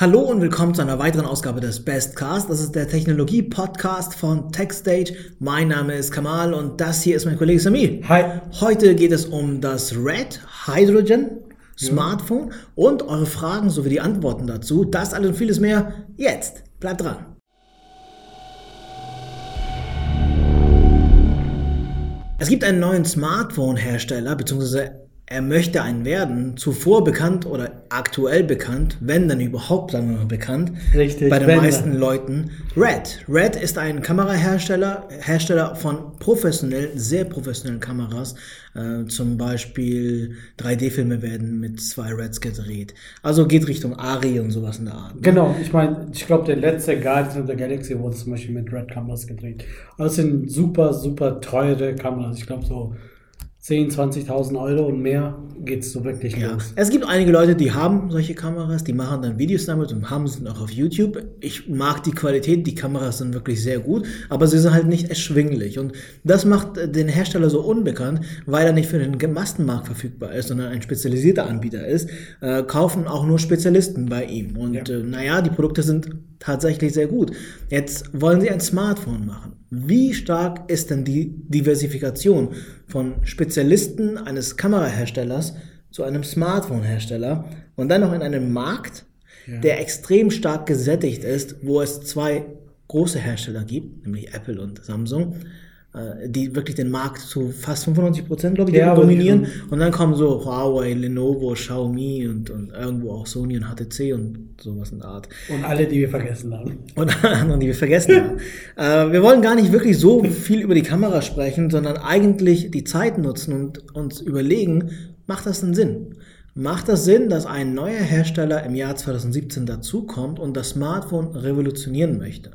Hallo und willkommen zu einer weiteren Ausgabe des Bestcast. Das ist der Technologie-Podcast von TechStage. Mein Name ist Kamal und das hier ist mein Kollege Samir. Hi. Heute geht es um das Red Hydrogen Smartphone und eure Fragen sowie die Antworten dazu. Das alles und vieles mehr jetzt. Bleibt dran. Es gibt einen neuen Smartphone-Hersteller, beziehungsweise er möchte einen werden, zuvor bekannt oder aktuell bekannt, wenn dann überhaupt wir mal bekannt, Richtig, bei den meisten dann. Leuten. Red. Red ist ein Kamerahersteller, Hersteller von professionellen, sehr professionellen Kameras. Äh, zum Beispiel 3D-Filme werden mit zwei Reds gedreht. Also geht Richtung Ari und sowas in der Art. ne? Genau, ich meine, ich glaube, der letzte Guardians of the Galaxy wurde zum Beispiel mit Red Kameras gedreht. Also das sind super, super teure Kameras. Ich glaube, so 10.000, 20.000 Euro und mehr geht es so wirklich Ja. los. Es gibt einige Leute, die haben solche Kameras, die machen dann Videos damit und haben sie auch auf YouTube. Ich mag die Qualität, die Kameras sind wirklich sehr gut, aber sie sind halt nicht erschwinglich. Und das macht äh, den Hersteller so unbekannt, weil er nicht für den Massenmarkt verfügbar ist, sondern ein spezialisierter Anbieter ist, äh, kaufen auch nur Spezialisten bei ihm. Und Ja. äh, naja, die Produkte sind tatsächlich sehr gut. Jetzt wollen sie ein Smartphone machen. Wie stark ist denn die Diversifikation von Spezialisten eines Kameraherstellers zu einem Smartphone-Hersteller und dann noch in einem Markt, Ja. der extrem stark gesättigt ist, wo es zwei große Hersteller gibt, nämlich Apple und Samsung, die wirklich den Markt zu fast 95 Prozent, glaube ich, Ja, dominieren. Und dann kommen so Huawei, Lenovo, Xiaomi und, und irgendwo auch Sony und HTC und sowas in der Art. Und alle, die wir vergessen haben. Und anderen, die wir vergessen haben. äh, wir wollen gar nicht wirklich so viel über die Kamera sprechen, sondern eigentlich die Zeit nutzen und uns überlegen, macht das denn Sinn? Macht das Sinn, dass ein neuer Hersteller im Jahr 2017 dazukommt und das Smartphone revolutionieren möchte?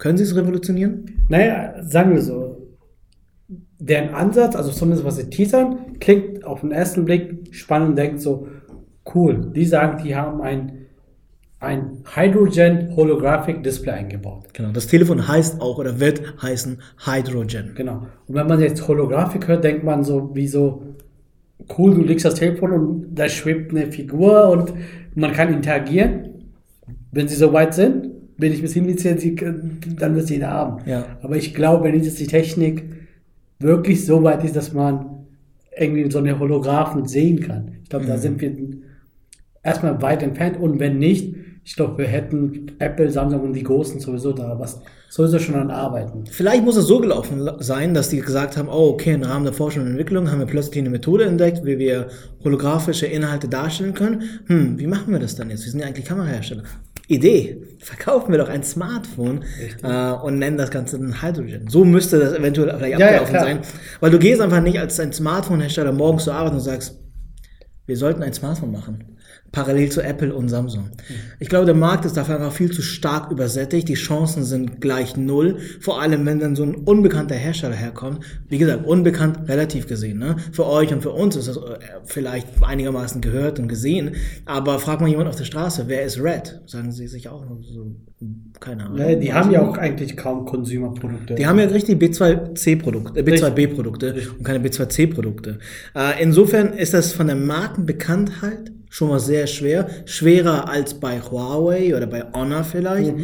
Können Sie es revolutionieren? Naja, sagen wir so. Deren Ansatz, also zumindest was sie teasern, klingt auf den ersten Blick spannend und denkt so, cool. Die sagen, die haben ein, ein Hydrogen Holographic Display eingebaut. Genau, das Telefon heißt auch oder wird heißen Hydrogen. Genau. Und wenn man jetzt Holographic hört, denkt man so, wie so, cool, du legst das Telefon und da schwebt eine Figur und man kann interagieren. Wenn sie so weit sind, bin ich sie können- dann wird es jeder haben. Ja. Aber ich glaube, wenn jetzt die Technik wirklich so weit ist, dass man irgendwie so eine Holographen sehen kann. Ich glaube, da sind wir erstmal weit entfernt und wenn nicht, ich glaube, wir hätten Apple, Samsung und die Großen sowieso da was sowieso schon an arbeiten. Vielleicht muss es so gelaufen sein, dass die gesagt haben, oh, okay, im Rahmen der Forschung und Entwicklung haben wir plötzlich eine Methode entdeckt, wie wir holographische Inhalte darstellen können. Hm, wie machen wir das dann jetzt? Wir sind ja eigentlich Kamerahersteller. Idee, verkaufen wir doch ein Smartphone äh, und nennen das Ganze dann Hydrogen. So müsste das eventuell vielleicht Ja, ja, abgelaufen klar. sein. Weil du gehst einfach nicht als ein Smartphone-Hersteller morgens zur Arbeit und sagst, wir sollten ein Smartphone machen. Parallel zu Apple und Samsung. Ich glaube, der Markt ist dafür einfach viel zu stark übersättigt. Die Chancen sind gleich null. Vor allem, wenn dann so ein unbekannter Hersteller herkommt. Wie gesagt, unbekannt relativ gesehen. Ne? Für euch und für uns ist das äh, vielleicht einigermaßen gehört und gesehen. Aber frag mal jemand auf der Straße, wer ist Red? Sagen sie sich auch so, keine Ahnung. Ja, die haben ja auch eigentlich kaum Consumer-Produkte. Die haben ja richtig B2C-Produkte, äh, B2B-Produkte und keine B2C-Produkte. Äh, insofern ist das von der Markenbekanntheit schon mal sehr schwer. Schwerer als bei Huawei oder bei Honor vielleicht.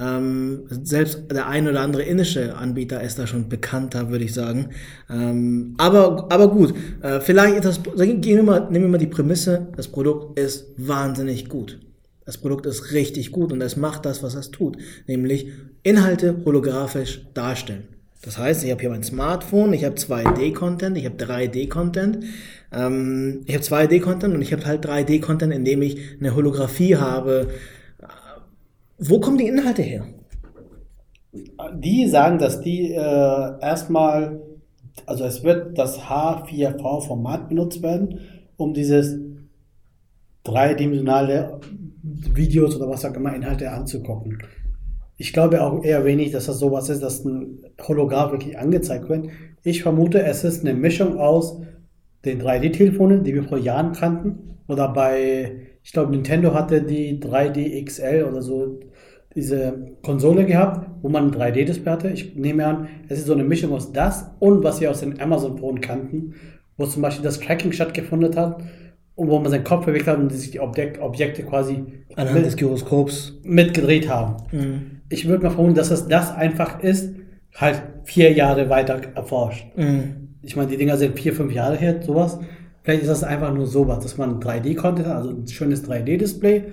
Ähm, selbst der ein oder andere indische Anbieter ist da schon bekannter, würde ich sagen. Ähm, aber, aber gut, äh, vielleicht ist das, gehen wir mal, nehmen wir mal die Prämisse, das Produkt ist wahnsinnig gut. Das Produkt ist richtig gut und es macht das, was es tut, nämlich Inhalte holographisch darstellen. Das heißt, ich habe hier mein Smartphone, ich habe 2D-Content, ich habe 3D-Content, ähm, ich habe 2D-Content und ich habe halt 3D-Content, indem ich eine Holographie habe. Wo kommen die Inhalte her? Die sagen, dass die äh, erstmal, also es wird das H4V-Format benutzt werden, um dieses dreidimensionale Videos oder was auch immer Inhalte anzugucken. Ich glaube auch eher wenig, dass das sowas ist, dass ein Hologramm wirklich angezeigt wird. Ich vermute, es ist eine Mischung aus den 3D-Telefonen, die wir vor Jahren kannten, oder bei, ich glaube, Nintendo hatte die 3D XL oder so diese Konsole gehabt, wo man ein 3D-Display hatte. Ich nehme an, es ist so eine Mischung aus das und was wir aus den Amazon-Phone kannten, wo zum Beispiel das Tracking stattgefunden hat und wo man seinen Kopf bewegt hat und sich die Objek Objekte quasi Anhand mit, des Gyroskops. mitgedreht haben. Mhm. Ich würde mal vermuten, dass es das einfach ist, halt vier Jahre weiter erforscht. Mhm. Ich meine, die Dinger sind vier, fünf Jahre her, sowas. Vielleicht ist das einfach nur sowas, dass man 3D-Content hat, also ein schönes 3D-Display,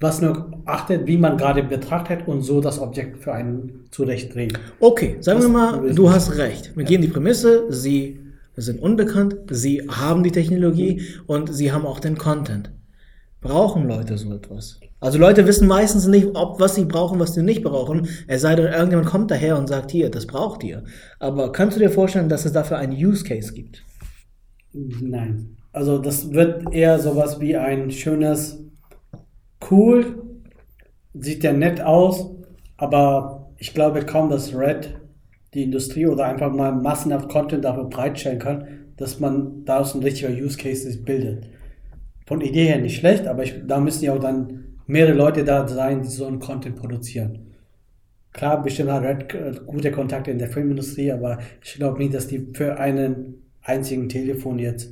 was nur achtet, wie man gerade betrachtet und so das Objekt für einen zurecht dreht. Okay, sagen Das wir mal, du hast recht. Wir gehen die Prämisse, sie sind unbekannt, sie haben die Technologie und sie haben auch den Content. Brauchen Leute so etwas? Also Leute wissen meistens nicht, ob was sie brauchen, was sie nicht brauchen. Es sei denn, irgendjemand kommt daher und sagt, hier, das braucht ihr. Aber kannst du dir vorstellen, dass es dafür einen Use Case gibt? Nein. Also das wird eher sowas wie ein schönes, cool, sieht ja nett aus, aber ich glaube kaum, dass Red die Industrie oder einfach mal massenhaft Content dafür bereitstellen kann, dass man daraus ein richtiger Use Case bildet. Von Idee her nicht schlecht, aber ich, da müssen ja auch dann mehrere Leute da sein, die so einen Content produzieren. Klar, bestimmt hat Red äh, gute Kontakte in der Filmindustrie, aber ich glaube nicht, dass die für einen einzigen Telefon jetzt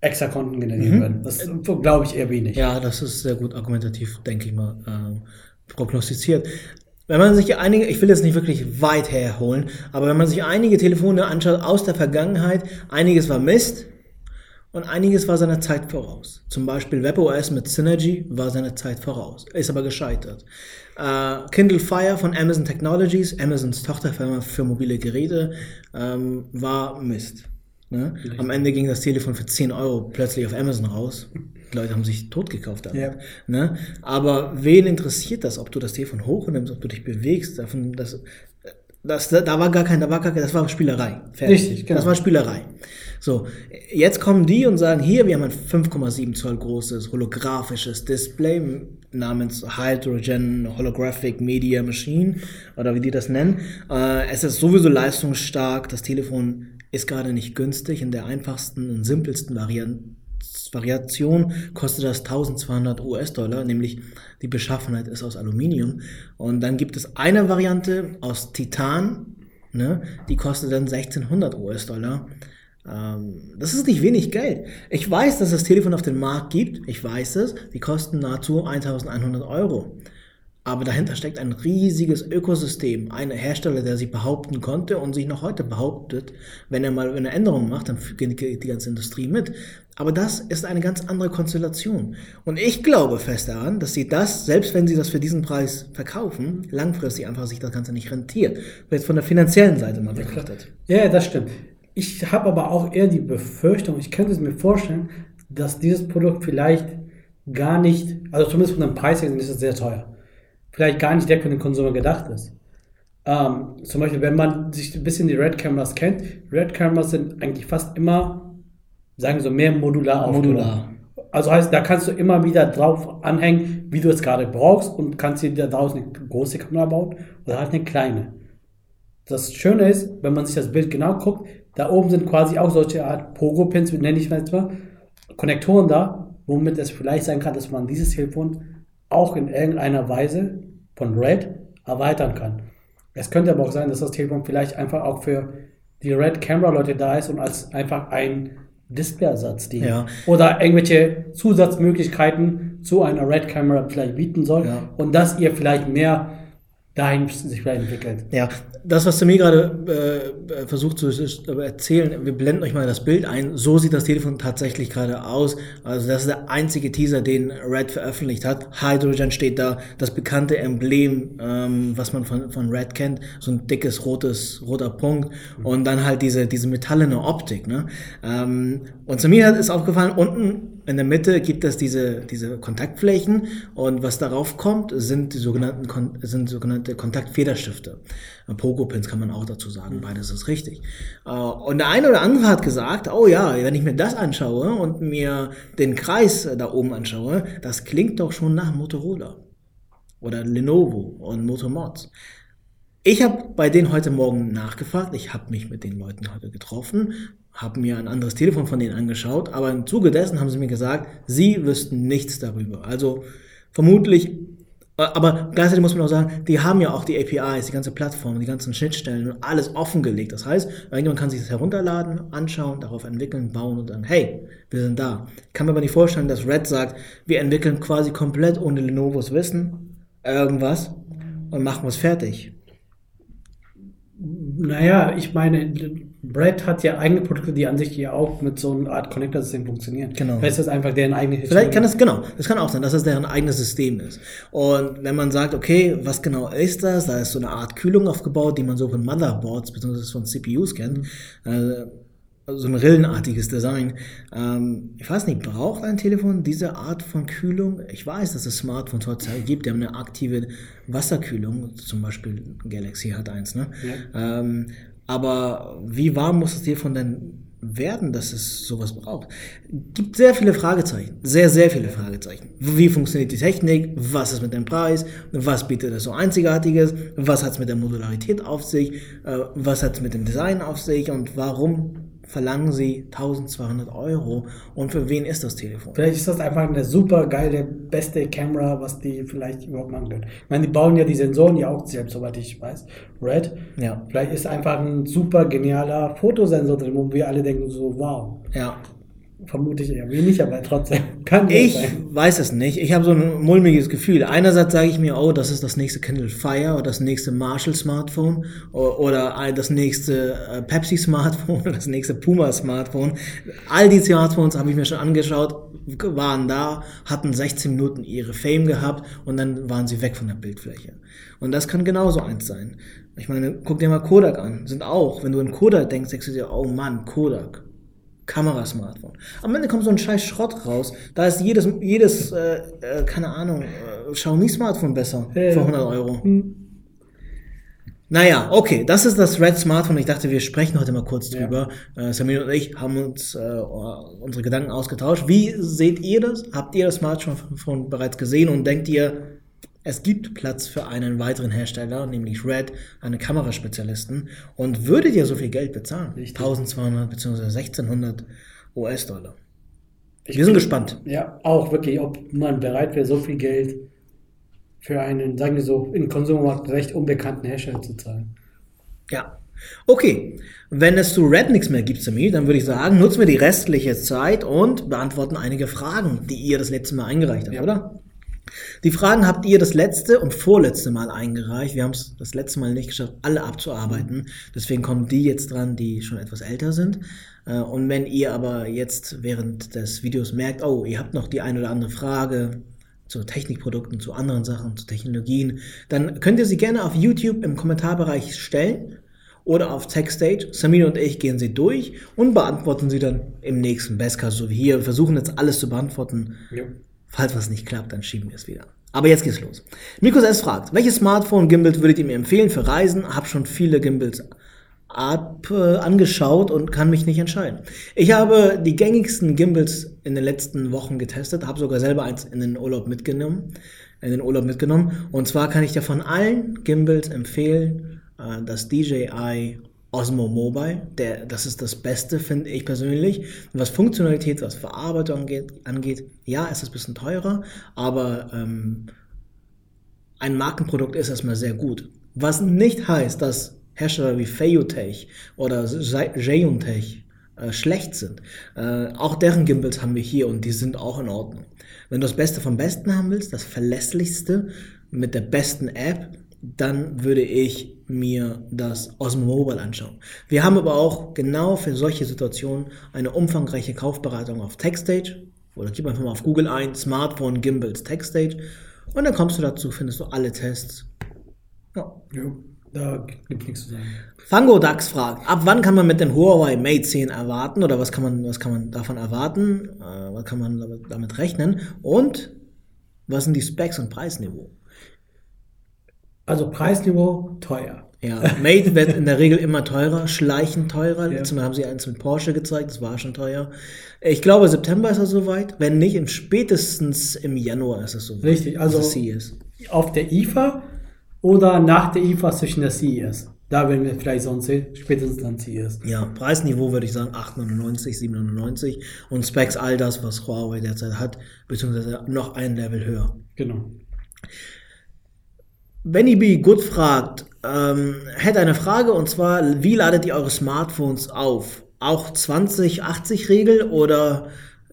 extra Konten generieren werden. Das glaube ich eher wenig. Ja, das ist sehr gut argumentativ, denke ich mal, ähm, prognostiziert. Wenn man sich einige, ich will jetzt nicht wirklich weit herholen, aber wenn man sich einige Telefone anschaut aus der Vergangenheit, einiges war Mist und einiges war seiner Zeit voraus. Zum Beispiel WebOS mit Synergy war seiner Zeit voraus, ist aber gescheitert. Äh, Kindle Fire von Amazon Technologies, Amazons Tochterfirma für mobile Geräte, ähm, war Mist. Ne? Am Ende ging das Telefon für 10 Euro plötzlich auf Amazon raus. Die Leute haben sich tot gekauft damit. Ja. Ne? Aber wen interessiert das, ob du das Telefon hochnimmst, ob du dich bewegst? Davon, das, das, da war gar kein, da war gar kein, das war Spielerei. Richtig, genau. Das war Spielerei. So, jetzt kommen die und sagen, hier, wir haben ein 5,7 Zoll großes holographisches Display namens Hydrogen Holographic Media Machine oder wie die das nennen. Äh, es ist sowieso leistungsstark. Das Telefon ist gerade nicht günstig. In der einfachsten und simpelsten Variante Variation kostet das 1200 US-Dollar, nämlich die Beschaffenheit ist aus Aluminium. Und dann gibt es eine Variante aus Titan, ne, die kostet dann 1600 US-Dollar. Ähm, das ist nicht wenig Geld. Ich weiß, dass es Telefon auf dem Markt gibt, ich weiß es, die kosten nahezu 1100 Euro. Aber dahinter steckt ein riesiges Ökosystem. Ein Hersteller, der sich behaupten konnte und sich noch heute behauptet, wenn er mal eine Änderung macht, dann geht die ganze Industrie mit. Aber das ist eine ganz andere Konstellation. Und ich glaube fest daran, dass sie das, selbst wenn sie das für diesen Preis verkaufen, langfristig einfach sich das Ganze nicht rentiert. Jetzt von der finanziellen Seite mal betrachtet. Ja, das stimmt. Ich habe aber auch eher die Befürchtung, ich könnte es mir vorstellen, dass dieses Produkt vielleicht gar nicht, also zumindest von dem Preis her ist es sehr teuer, vielleicht gar nicht der für den Konsumer gedacht ist. Ähm, zum Beispiel, wenn man sich ein bisschen die Red Cameras kennt, Red Cameras sind eigentlich fast immer, sagen wir so, mehr modular aufgebaut. Modular. Also heißt, da kannst du immer wieder drauf anhängen, wie du es gerade brauchst und kannst dir daraus eine große Kamera bauen oder halt eine kleine. Das Schöne ist, wenn man sich das Bild genau guckt, da oben sind quasi auch solche Art Pogo-Pins, nenne ich mal, Konnektoren da, womit es vielleicht sein kann, dass man dieses Telefon auch in irgendeiner Weise von Red erweitern kann. Es könnte aber auch sein, dass das Telefon vielleicht einfach auch für die Red Camera Leute da ist und als einfach ein Displayersatz dient. Ja. Oder irgendwelche Zusatzmöglichkeiten zu einer Red Camera vielleicht bieten soll Ja. und dass ihr vielleicht mehr dahin sich vielleicht entwickelt. Ja, das, was du mir gerade äh, versucht zu äh, erzählen, wir blenden euch mal das Bild ein. So sieht das Telefon tatsächlich gerade aus. Also das ist der einzige Teaser, den Red veröffentlicht hat. Hydrogen steht da, das bekannte Emblem, ähm, was man von, von Red kennt, so ein dickes rotes roter Punkt und dann halt diese diese metallene Optik. Ne? Ähm, und zu mir hat ist aufgefallen, unten in der Mitte gibt es diese, diese Kontaktflächen und was darauf kommt, sind die sogenannten, sind sogenannte Kontaktfederstifte. Pogo-Pins kann man auch dazu sagen, beides ist richtig. Äh, Und der eine oder andere hat gesagt, oh ja, wenn ich mir das anschaue und mir den Kreis da oben anschaue, das klingt doch schon nach Motorola oder Lenovo und Motomods. Ich habe bei denen heute Morgen nachgefragt. Ich habe mich mit den Leuten heute getroffen, habe mir ein anderes Telefon von denen angeschaut, aber im Zuge dessen haben sie mir gesagt, sie wüssten nichts darüber. Also vermutlich Aber gleichzeitig muss man auch sagen, die haben ja auch die APIs, die ganze Plattform, die ganzen Schnittstellen und alles offengelegt. Das heißt, irgendjemand kann sich das herunterladen, anschauen, darauf entwickeln, bauen und sagen, hey, wir sind da. Ich kann mir aber nicht vorstellen, dass Red sagt, wir entwickeln quasi komplett ohne Lenovos Wissen irgendwas und machen was fertig. Naja, ich meine, Brad hat ja eigene Produkte, die an sich ja auch mit so einer Art Connector-System funktionieren. Genau. Vielleicht ist das einfach deren eigene Vielleicht kann das, genau, das kann auch sein, dass das deren eigenes System ist. Und wenn man sagt, okay, was genau ist das? Da ist so eine Art Kühlung aufgebaut, die man so von Motherboards bzw. von CPUs kennt. Äh, so ein rillenartiges Design. Ähm, ich weiß nicht, braucht ein Telefon diese Art von Kühlung? Ich weiß, dass es Smartphones heutzutage gibt, die haben eine aktive Wasserkühlung, zum Beispiel Galaxy hat eins, ne? Ja. Ähm, aber wie warm muss das Telefon denn werden, dass es sowas braucht? Gibt sehr viele Fragezeichen. Sehr, sehr viele Fragezeichen. Wie funktioniert die Technik? Was ist mit dem Preis? Was bietet es so Einzigartiges? Was hat es mit der Modularität auf sich? Äh, was hat es mit dem Design auf sich? Und warum verlangen sie 1200 Euro. Und für wen ist das Telefon? Vielleicht ist das einfach eine super geile, beste Kamera, was die vielleicht überhaupt machen können. Ich meine, die bauen ja die Sensoren ja auch selbst, soweit ich weiß. Red. Ja. Vielleicht ist einfach ein super genialer Fotosensor drin, wo wir alle denken so, wow. Ja vermute ich eher wenig, aber trotzdem kann Ich sein. weiß es nicht. Ich habe so ein mulmiges Gefühl. Einerseits sage ich mir, oh, das ist das nächste Kindle Fire oder das nächste Marshall Smartphone oder das nächste äh, Pepsi Smartphone oder das nächste Puma Smartphone. All die Smartphones habe ich mir schon angeschaut, waren da, hatten 16 Minuten ihre Fame gehabt und dann waren sie weg von der Bildfläche. Und das kann genauso eins sein. Ich meine, guck dir mal Kodak an. Sind auch, wenn du an Kodak denkst, denkst du dir, oh Mann, Kodak Kamerasmartphone. Am Ende kommt so ein scheiß Schrott raus. Da ist jedes, jedes äh, äh, keine Ahnung, äh, Xiaomi-Smartphone besser ja, für 100 Euro. Hm. Naja, okay, das ist das Red Smartphone. Ich dachte, wir sprechen heute mal kurz drüber. Ja. Äh, Samir und ich haben uns äh, unsere Gedanken ausgetauscht. Wie seht ihr das? Habt ihr das Smartphone bereits gesehen und denkt ihr, es gibt Platz für einen weiteren Hersteller, nämlich Red, einen Kameraspezialisten. Und würdet ihr so viel Geld bezahlen? Richtig. 1200 bzw. 1600 US-Dollar. Wir sind bin, gespannt. Ja, auch wirklich, ob man bereit wäre, so viel Geld für einen, sagen wir so, im Konsummarkt recht unbekannten Hersteller zu zahlen. Ja. Okay, wenn es zu Red nichts mehr gibt, Samir, dann würde ich sagen, nutzen wir die restliche Zeit und beantworten einige Fragen, die ihr das letzte Mal eingereicht habt, ja. oder? Die Fragen habt ihr das letzte und vorletzte Mal eingereicht. Wir haben es das letzte Mal nicht geschafft, alle abzuarbeiten. Deswegen kommen die jetzt dran, die schon etwas älter sind. Äh, und wenn ihr aber jetzt während des Videos merkt, oh, ihr habt noch die eine oder andere Frage zu Technikprodukten, zu anderen Sachen, zu Technologien, dann könnt ihr sie gerne auf YouTube im Kommentarbereich stellen oder auf TechStage. Samir und ich gehen sie durch und beantworten sie dann im nächsten Bestcast, so wie hier. Wir versuchen jetzt alles zu beantworten. Ja. Falls was nicht klappt, dann schieben wir es wieder. Aber jetzt geht's los. Mikros S fragt, welches Smartphone-Gimbal würdet ihr mir empfehlen für Reisen? Hab schon viele Gimbals ab, äh, angeschaut und kann mich nicht entscheiden. Ich habe die gängigsten Gimbals in den letzten Wochen getestet, habe sogar selber eins in den Urlaub mitgenommen, in den Urlaub mitgenommen. Und zwar kann ich dir von allen Gimbals empfehlen, äh, das DJI Osmo Mobile, der, das ist das Beste, finde ich persönlich. was Funktionalität, was Verarbeitung angeht, angeht ja, es ist ein bisschen teurer, aber ähm, ein Markenprodukt ist erstmal sehr gut. Was nicht heißt, dass Hersteller wie Feiyutech oder Jeontech äh, schlecht sind. Äh, auch deren Gimbals haben wir hier und die sind auch in Ordnung. Wenn du das Beste vom Besten haben willst, das verlässlichste mit der besten App, dann würde ich mir das Osmo Mobile anschauen. Wir haben aber auch genau für solche Situationen eine umfangreiche Kaufberatung auf TechStage oder gib einfach mal auf Google ein Smartphone Gimbals TechStage und dann kommst du dazu, findest du alle Tests. Ja. ja da gibt nichts zu sagen. Fango Dax fragt, ab wann kann man mit dem Huawei Mate 10 erwarten oder was kann man, was kann man davon erwarten? Äh, was kann man damit rechnen? Und was sind die Specs und Preisniveau? Also Preisniveau teuer. Ja, Mate wird in der Regel immer teurer, schleichend teurer. Ja. Letztes Mal haben sie eins mit Porsche gezeigt, das war schon teuer. Ich glaube, September ist er soweit. Wenn nicht, im spätestens im Januar ist es soweit. Richtig, also auf der IFA oder nach der IFA zwischen der CES. Da werden wir vielleicht sonst sehen, spätestens dann CES. Ja, Preisniveau würde ich sagen 8,99, 7,99 und Specs all das, was Huawei derzeit hat, beziehungsweise noch ein Level höher. Genau. Benny B. Good fragt, ähm, hätte eine Frage und zwar, wie ladet ihr eure Smartphones auf? Auch 20-80-Regel oder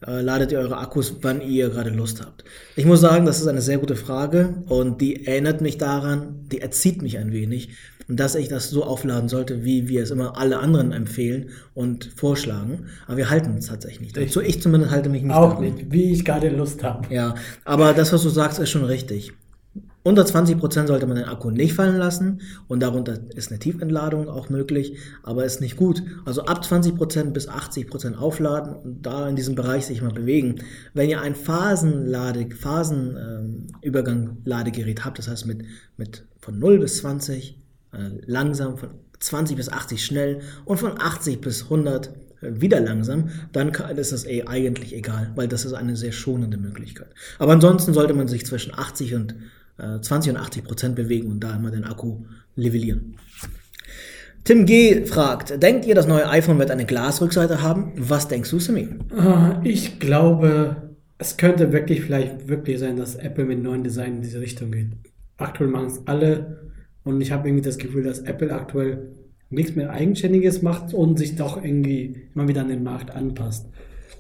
äh, ladet ihr eure Akkus, wann ihr gerade Lust habt? Ich muss sagen, das ist eine sehr gute Frage und die erinnert mich daran, die erzieht mich ein wenig, dass ich das so aufladen sollte, wie wir es immer alle anderen empfehlen und vorschlagen. Aber wir halten uns tatsächlich nicht. Dazu ich zumindest halte mich nicht Auch daran. nicht, wie ich gerade Lust habe. Ja, aber das, was du sagst, ist schon richtig. Unter 20% sollte man den Akku nicht fallen lassen und darunter ist eine Tiefentladung auch möglich, aber ist nicht gut. Also ab 20% bis 80% aufladen und da in diesem Bereich sich mal bewegen. Wenn ihr ein Phasenlade, Phasenübergang Ladegerät habt, das heißt mit, mit von 0 bis 20 äh, langsam, von 20 bis 80 schnell und von 80 bis 100 äh, wieder langsam, dann ist das eh eigentlich egal, weil das ist eine sehr schonende Möglichkeit. Aber ansonsten sollte man sich zwischen 80 und äh, 20 und 80 Prozent bewegen und da immer den Akku levellieren. Tim G. fragt, denkt ihr, das neue iPhone wird eine Glasrückseite haben? Was denkst du, Simi? Ah, Ich glaube, es könnte wirklich vielleicht wirklich sein, dass Apple mit neuen Design in diese Richtung geht. Aktuell machen es alle und ich habe irgendwie das Gefühl, dass Apple aktuell nichts mehr Eigenständiges macht und sich doch irgendwie immer wieder an den Markt anpasst.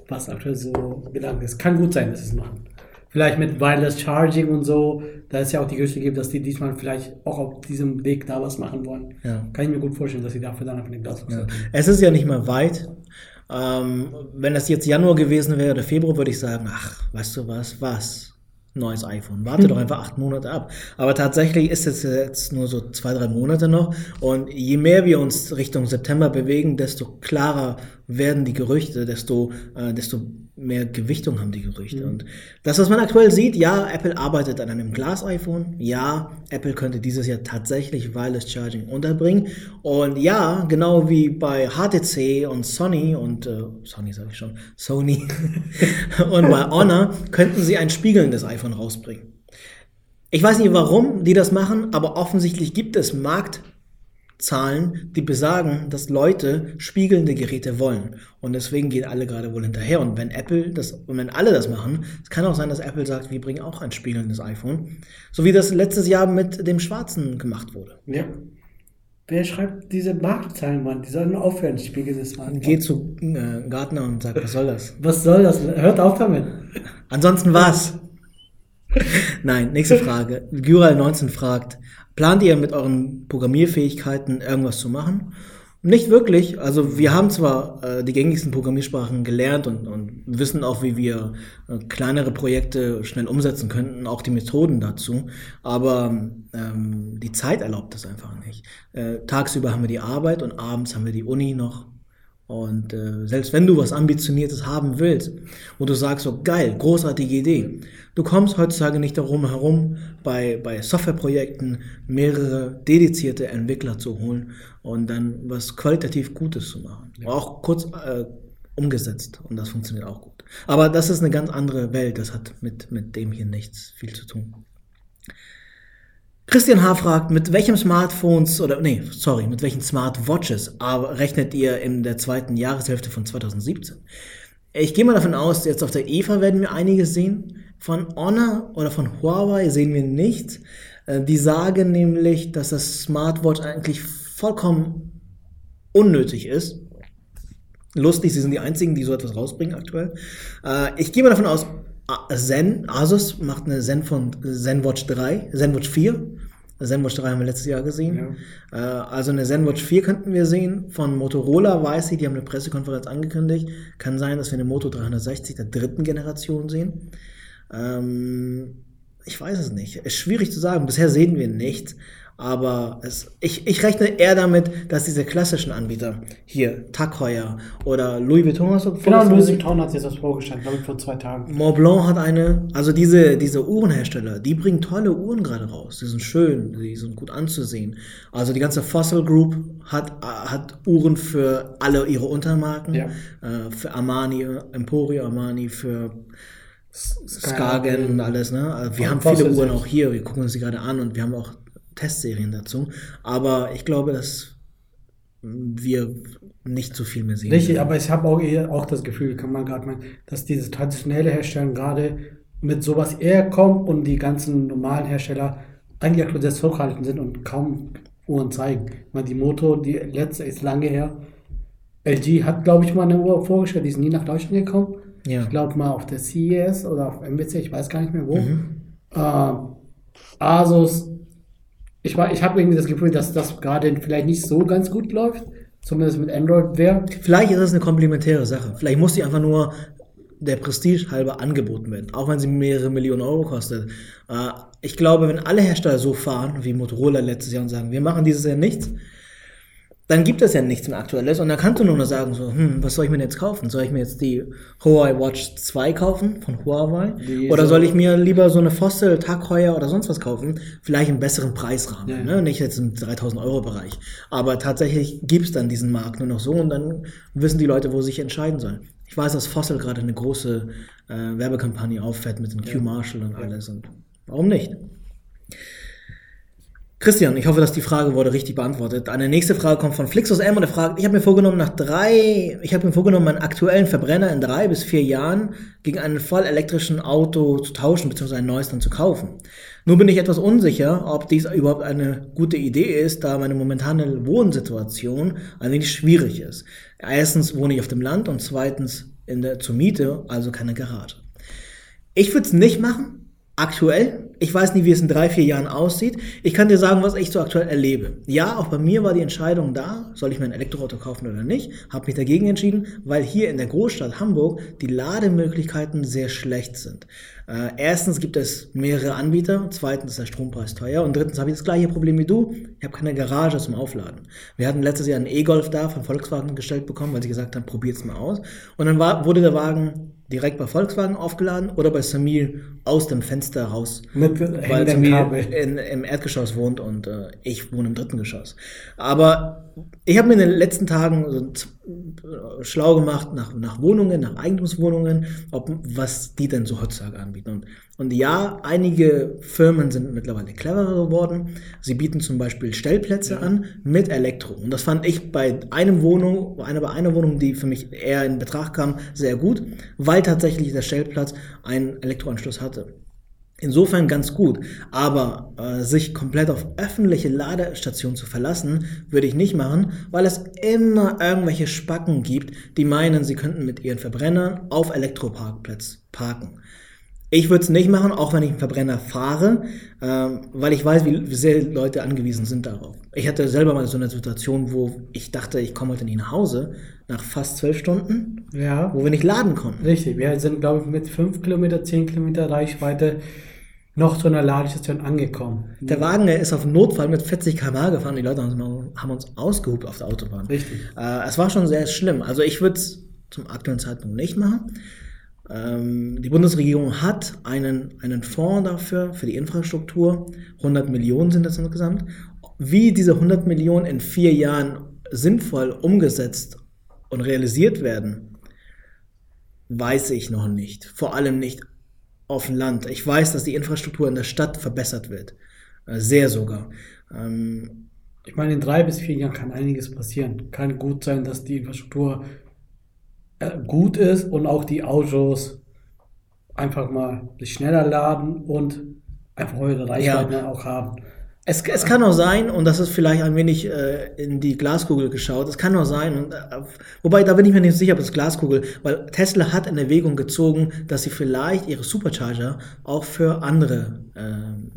Was aktuell so gelangt ist. Kann gut sein, dass sie es machen. Vielleicht mit Wireless Charging und so. Da ist ja auch die Gerüchte gibt, dass die diesmal vielleicht auch auf diesem Weg da was machen wollen. Ja. Kann ich mir gut vorstellen, dass sie dafür dann einfach den Glas Ja. Es ist ja nicht mehr weit. Ähm, wenn das jetzt Januar gewesen wäre oder Februar, würde ich sagen, ach, weißt du was, was? Neues iPhone. Warte doch einfach acht Monate ab. Aber tatsächlich ist es jetzt nur so zwei, drei Monate noch. Und je mehr wir uns Richtung September bewegen, desto klarer werden die Gerüchte, desto, äh, desto mehr Gewichtung haben die Gerüchte. Und das, was man aktuell sieht, ja, Apple arbeitet an einem Glas-iPhone. Ja, Apple könnte dieses Jahr tatsächlich Wireless Charging unterbringen. Und ja, genau wie bei HTC und Sony und äh, Sony sage ich schon, Sony und bei Honor könnten sie ein spiegelndes iPhone rausbringen. Ich weiß nicht, warum die das machen, aber offensichtlich gibt es Marktzahlen, die besagen, dass Leute spiegelnde Geräte wollen. Und deswegen gehen alle gerade wohl hinterher. Und wenn Apple das, und wenn alle das machen, es kann auch sein, dass Apple sagt, wir bringen auch ein spiegelndes iPhone. So wie das letztes Jahr mit dem schwarzen gemacht wurde. Ja. Wer schreibt diese Marktzahlen, Mann? Die sollen aufhören, spiegelndes Markt. Geh zu äh, Gartner und sag, was soll das? Was soll das? Hört auf damit. Ansonsten was? Nein, nächste Frage. Gyral19 fragt, plant ihr mit euren Programmierfähigkeiten irgendwas zu machen? Nicht wirklich. Also wir haben zwar äh, die gängigsten Programmiersprachen gelernt und, und wissen auch, wie wir äh, kleinere Projekte schnell umsetzen könnten, auch die Methoden dazu, aber ähm, die Zeit erlaubt das einfach nicht. Äh, tagsüber haben wir die Arbeit und abends haben wir die Uni noch und äh, selbst wenn du was Ambitioniertes haben willst, wo du sagst, so geil, großartige Idee, du kommst heutzutage nicht darum herum, bei, bei Softwareprojekten mehrere dedizierte Entwickler zu holen und dann was qualitativ Gutes zu machen. Auch kurz äh, umgesetzt und das funktioniert auch gut. Aber das ist eine ganz andere Welt, das hat mit, mit dem hier nichts viel zu tun. Christian H. fragt, mit welchem Smartphones oder nee, sorry, mit welchen Smartwatches rechnet ihr in der zweiten Jahreshälfte von 2017? Ich gehe mal davon aus, jetzt auf der EVA werden wir einiges sehen. Von Honor oder von Huawei sehen wir nichts. Äh, Die sagen nämlich, dass das Smartwatch eigentlich vollkommen unnötig ist. Lustig, sie sind die einzigen, die so etwas rausbringen aktuell. Äh, Ich gehe mal davon aus, Zen, Asus macht eine Zen von ZenWatch 3, ZenWatch 4. ZenWatch 3 haben wir letztes Jahr gesehen. Äh, Also eine ZenWatch 4 könnten wir sehen. Von Motorola weiß ich, die haben eine Pressekonferenz angekündigt. Kann sein, dass wir eine Moto 360 der dritten Generation sehen. Ähm, ich weiß es nicht. Ist schwierig zu sagen. Bisher sehen wir nichts. Aber es, ich, ich rechne eher damit, dass diese klassischen Anbieter, hier Tag Heuer oder Louis Vuitton, hast du Genau, Louis? Vuitton hat sich das vorgestellt, glaube ich, vor zwei Tagen. Montblanc hat eine, also diese, diese Uhrenhersteller, die bringen tolle Uhren gerade raus. Die sind schön, die sind gut anzusehen. Also die ganze Fossil Group hat, hat Uhren für alle ihre Untermarken. Ja. Äh, für Armani, Emporio Armani, für Skagen und alles. Ne? Also wir Und haben viele Uhren auch hier, wir gucken uns die gerade an und wir haben auch Testserien dazu. Aber ich glaube, dass wir nicht so viel mehr sehen. Richtig, werden. aber ich habe auch auch das Gefühl, kann man gerade meinen, dass diese traditionelle Hersteller gerade mit sowas eher kommen und die ganzen normalen Hersteller eigentlich aktuell sehr zurückhaltend sind und kaum Uhren zeigen. Meine, die Moto, die letzte ist lange her. LG hat, glaube ich, mal eine Uhr vorgestellt, die ist nie nach Deutschland gekommen. Ja. Ich glaube mal auf der CES oder auf MBC, ich weiß gar nicht mehr wo. Mhm. Äh, Asus, ich, ich habe irgendwie das Gefühl, dass das gerade vielleicht nicht so ganz gut läuft, zumindest mit Android-Wear. Vielleicht ist es eine komplementäre Sache. Vielleicht muss die einfach nur der Prestige halber angeboten werden, auch wenn sie mehrere Millionen Euro kostet. Äh, ich glaube, wenn alle Hersteller so fahren, wie Motorola letztes Jahr und sagen, wir machen dieses Jahr nichts, dann gibt es ja nichts mehr Aktuelles und dann kannst du nur noch sagen, so, hm, was soll ich mir denn jetzt kaufen? Soll ich mir jetzt die Huawei Watch 2 kaufen von Huawei? Die oder so- soll ich mir lieber so eine Fossil, Tag Heuer oder sonst was kaufen? Vielleicht im besseren Preisrahmen, Ja, ja. ne? nicht jetzt im 3000 Euro Bereich. Aber tatsächlich gibt's dann diesen Markt nur noch so und dann wissen die Leute, wo sie sich entscheiden sollen. Ich weiß, dass Fossil gerade eine große äh, Werbekampagne auffährt mit dem Q-Marshall und alles und warum nicht? Christian, ich hoffe, dass die Frage wurde richtig beantwortet. Eine nächste Frage kommt von Flixus M und er fragt, ich habe mir vorgenommen, nach drei, ich habe mir vorgenommen, meinen aktuellen Verbrenner in drei bis vier Jahren gegen einen voll elektrischen Auto zu tauschen, beziehungsweise ein neues dann zu kaufen. Nur bin ich etwas unsicher, ob dies überhaupt eine gute Idee ist, da meine momentane Wohnsituation ein wenig schwierig ist. Erstens wohne ich auf dem Land und zweitens in der, zur Miete, also keine Garage. Ich würde es nicht machen, aktuell. Ich weiß nicht, wie es in drei, vier Jahren aussieht. Ich kann dir sagen, was ich so aktuell erlebe. Ja, auch bei mir war die Entscheidung da, soll ich mir ein Elektroauto kaufen oder nicht. Habe mich dagegen entschieden, weil hier in der Großstadt Hamburg die Lademöglichkeiten sehr schlecht sind. Äh, erstens gibt es mehrere Anbieter, zweitens ist der Strompreis teuer und drittens habe ich das gleiche Problem wie du. Ich habe keine Garage zum Aufladen. Wir hatten letztes Jahr einen E-Golf da von Volkswagen gestellt bekommen, weil sie gesagt haben, probiert's mal aus. Und dann war, wurde der Wagen direkt bei Volkswagen aufgeladen oder bei Samir aus dem Fenster raus. Mit Weil Samir in, im Erdgeschoss wohnt und äh, ich wohne im dritten Geschoss. Aber ich habe mir in den letzten Tagen so schlau gemacht nach, nach Wohnungen, nach Eigentumswohnungen, ob, was die denn so heutzutage anbieten. Und, und ja, einige Firmen sind mittlerweile cleverer geworden. Sie bieten zum Beispiel Stellplätze an mit Elektro. Und das fand ich bei einem Wohnung, einer, bei einer Wohnung, die für mich eher in Betracht kam, sehr gut, weil tatsächlich der Stellplatz einen Elektroanschluss hatte. Insofern ganz gut, aber äh, sich komplett auf öffentliche Ladestationen zu verlassen, würde ich nicht machen, weil es immer irgendwelche Spacken gibt, die meinen, sie könnten mit ihren Verbrennern auf Elektroparkplatz parken. Ich würde es nicht machen, auch wenn ich einen Verbrenner fahre, ähm, weil ich weiß, wie sehr Leute angewiesen sind darauf. Ich hatte selber mal so eine Situation, wo ich dachte, ich komme heute nicht nach Hause, nach fast zwölf Stunden, Ja, wo wir nicht laden konnten. richtig. Wir sind, glaube ich, mit 5 Kilometer, 10 Kilometer Reichweite noch zu einer Ladestation angekommen. Der Wagen der ist auf Notfall mit 40 km/h gefahren. Die Leute haben haben uns ausgehupt auf der Autobahn. Richtig. Äh, es war schon sehr schlimm. Also ich würde es zum aktuellen Zeitpunkt nicht machen. Ähm, die Bundesregierung hat einen, einen Fonds dafür, für die Infrastruktur. 100 Millionen sind das insgesamt. Wie diese 100 Millionen in vier Jahren sinnvoll umgesetzt und realisiert werden, weiß ich noch nicht. Vor allem nicht auf dem Land. Ich weiß, dass die Infrastruktur in der Stadt verbessert wird. Äh, Sehr sogar. Ähm, Ich meine, in drei bis vier Jahren kann einiges passieren. Kann gut sein, dass die Infrastruktur gut ist und auch die Autos einfach mal sich schneller laden und einfach höhere Reichweiten dann auch haben. Es, es kann auch sein, und das ist vielleicht ein wenig äh, in die Glaskugel geschaut, es kann auch sein, und, äh, wobei da bin ich mir nicht sicher, ob es Glaskugel, weil Tesla hat in Erwägung gezogen, dass sie vielleicht ihre Supercharger auch für andere ähm,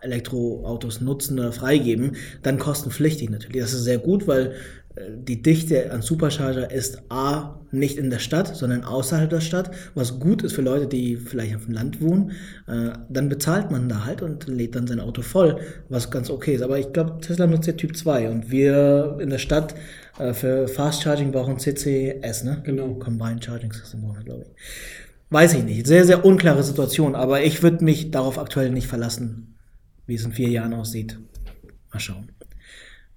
Elektroautos nutzen oder freigeben, dann kostenpflichtig natürlich. Das ist sehr gut, weil äh, die Dichte an Supercharger ist A, nicht in der Stadt, sondern außerhalb der Stadt, was gut ist für Leute, die vielleicht auf dem Land wohnen. Äh, dann bezahlt man da halt und lädt dann sein Auto voll, was ganz okay ist. Aber ich glaube, Tesla nutzt ja Typ 2 und wir in der Stadt äh, für Fast Charging brauchen CCS, ne? Genau. Combined Charging System, brauchen wir, glaube ich. Weiß ich nicht. Sehr, sehr unklare Situation, aber ich würde mich darauf aktuell nicht verlassen, wie es in vier Jahren aussieht. Mal schauen.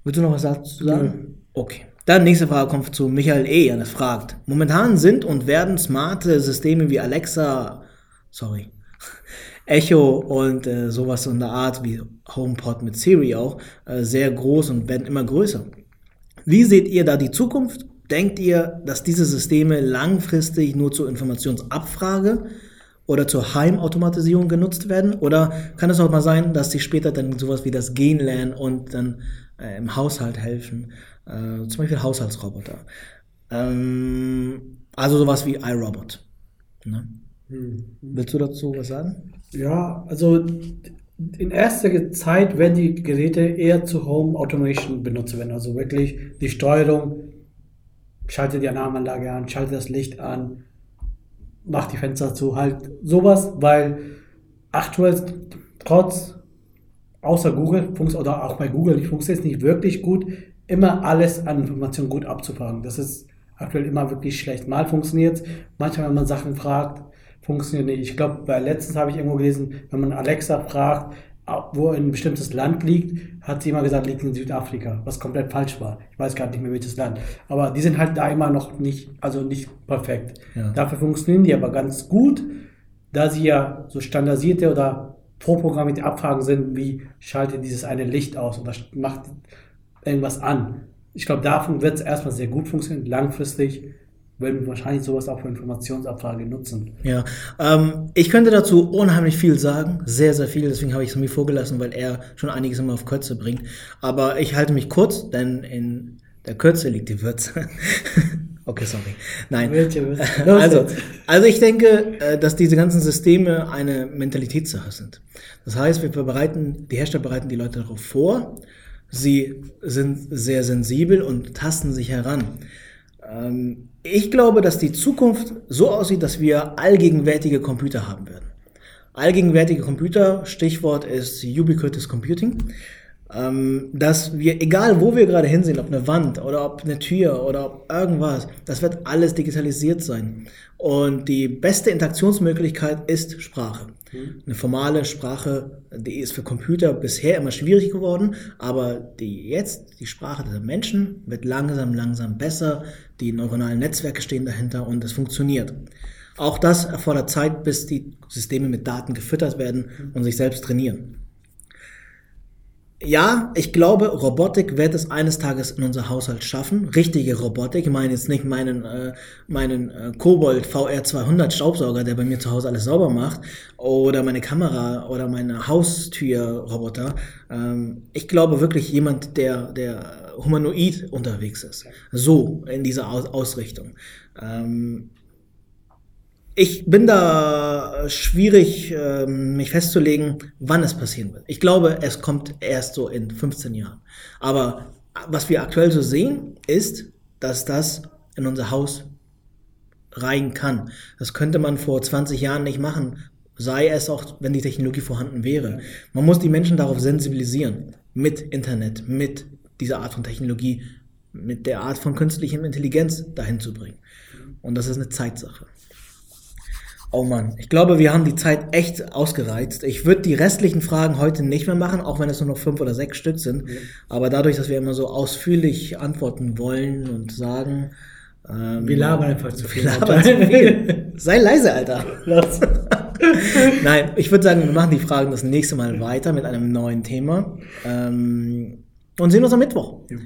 Willst du noch was dazu sagen? Okay. Dann nächste Frage kommt zu Michael E. und er fragt: Momentan sind und werden smarte Systeme wie Alexa, sorry, Echo und äh, sowas in der Art wie HomePod mit Siri auch äh, sehr groß und werden immer größer. Wie seht ihr da die Zukunft? Denkt ihr, dass diese Systeme langfristig nur zur Informationsabfrage oder zur Heimautomatisierung genutzt werden? Oder kann es auch mal sein, dass sie später dann sowas wie das Gehen lernen und dann äh, im Haushalt helfen? Äh, zum Beispiel Haushaltsroboter. Ähm, also sowas wie iRobot. Ne? Hm. Willst du dazu was sagen? Ja, also in erster Zeit werden die Geräte eher zu Home Automation benutzt werden. Also wirklich die Steuerung, schalte die Alarmanlage an, schalte das Licht an, mach die Fenster zu, halt sowas, weil aktuell trotz außer Google oder auch bei Google funktioniert es nicht wirklich gut, immer alles an Informationen gut abzufragen. Das ist aktuell immer wirklich schlecht. Mal funktioniert es, manchmal, wenn man Sachen fragt, funktioniert nicht. Ich glaube, bei letztens habe ich irgendwo gelesen, wenn man Alexa fragt, wo ein bestimmtes Land liegt, hat sie immer gesagt, liegt in Südafrika, was komplett falsch war. Ich weiß gar nicht mehr welches Land. Aber die sind halt da immer noch nicht, also nicht perfekt. Ja. Dafür funktionieren die aber ganz gut, da sie ja so standardisierte oder vorprogrammierte Abfragen sind, wie schalte dieses eine Licht aus oder macht irgendwas an. Ich glaube, davon wird es erstmal sehr gut funktionieren. Langfristig werden wir wahrscheinlich sowas auch für Informationsabfrage nutzen. Ja, ähm, ich könnte dazu unheimlich viel sagen, sehr, sehr viel, deswegen habe ich es mir vorgelassen, weil er schon einiges immer auf Kürze bringt. Aber ich halte mich kurz, denn in der Kürze liegt die Würze. okay, sorry. Nein. Also, also ich denke, äh, dass diese ganzen Systeme eine Mentalitätssache sind. Das heißt, wir bereiten, die Hersteller bereiten die Leute darauf vor, sie sind sehr sensibel und tasten sich heran. Ähm, ich glaube, dass die Zukunft so aussieht, dass wir allgegenwärtige Computer haben werden. Allgegenwärtige Computer, Stichwort ist Ubiquitous Computing, dass wir, egal wo wir gerade hinsehen, ob eine Wand oder ob eine Tür oder ob irgendwas, das wird alles digitalisiert sein. Und die beste Interaktionsmöglichkeit ist Sprache. Mhm. Eine formale Sprache, die ist für Computer bisher immer schwierig geworden, aber die jetzt, die Sprache der Menschen wird langsam, langsam besser. Die neuronalen Netzwerke stehen dahinter und es funktioniert. Auch das erfordert Zeit, bis die Systeme mit Daten gefüttert werden und sich selbst trainieren. Ja, ich glaube, Robotik wird es eines Tages in unser Haushalt schaffen. Richtige Robotik. Ich meine jetzt nicht meinen, äh, meinen äh, Kobold VR 200 Staubsauger, der bei mir zu Hause alles sauber macht. Oder meine Kamera oder meine Haustürroboter. Ähm, ich glaube wirklich jemand, der, der humanoid unterwegs ist. So in dieser Aus Ausrichtung. Ähm, ich bin da schwierig, ähm, mich festzulegen, wann es passieren wird. Ich glaube, es kommt erst so in 15 Jahren. Aber was wir aktuell so sehen, ist, dass das in unser Haus rein kann. Das könnte man vor 20 Jahren nicht machen, sei es auch, wenn die Technologie vorhanden wäre. Man muss die Menschen darauf sensibilisieren, mit Internet, mit dieser Art von Technologie, mit der Art von künstlicher Intelligenz dahin zu bringen. Und das ist eine Zeitsache. Oh Mann, ich glaube, wir haben die Zeit echt ausgereizt. Ich würde die restlichen Fragen heute nicht mehr machen, auch wenn es nur noch fünf oder sechs Stück sind. Ja. Aber dadurch, dass wir immer so ausführlich antworten wollen und sagen. Ähm, wir labern einfach zu viel. Wir labern zu viel. Sei leise, Alter. Nein, ich würde sagen, wir machen die Fragen das nächste Mal weiter mit einem neuen Thema. Ähm, und sehen uns am Mittwoch. Ja.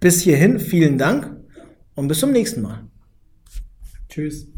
Bis hierhin, vielen Dank und bis zum nächsten Mal. Tschüss.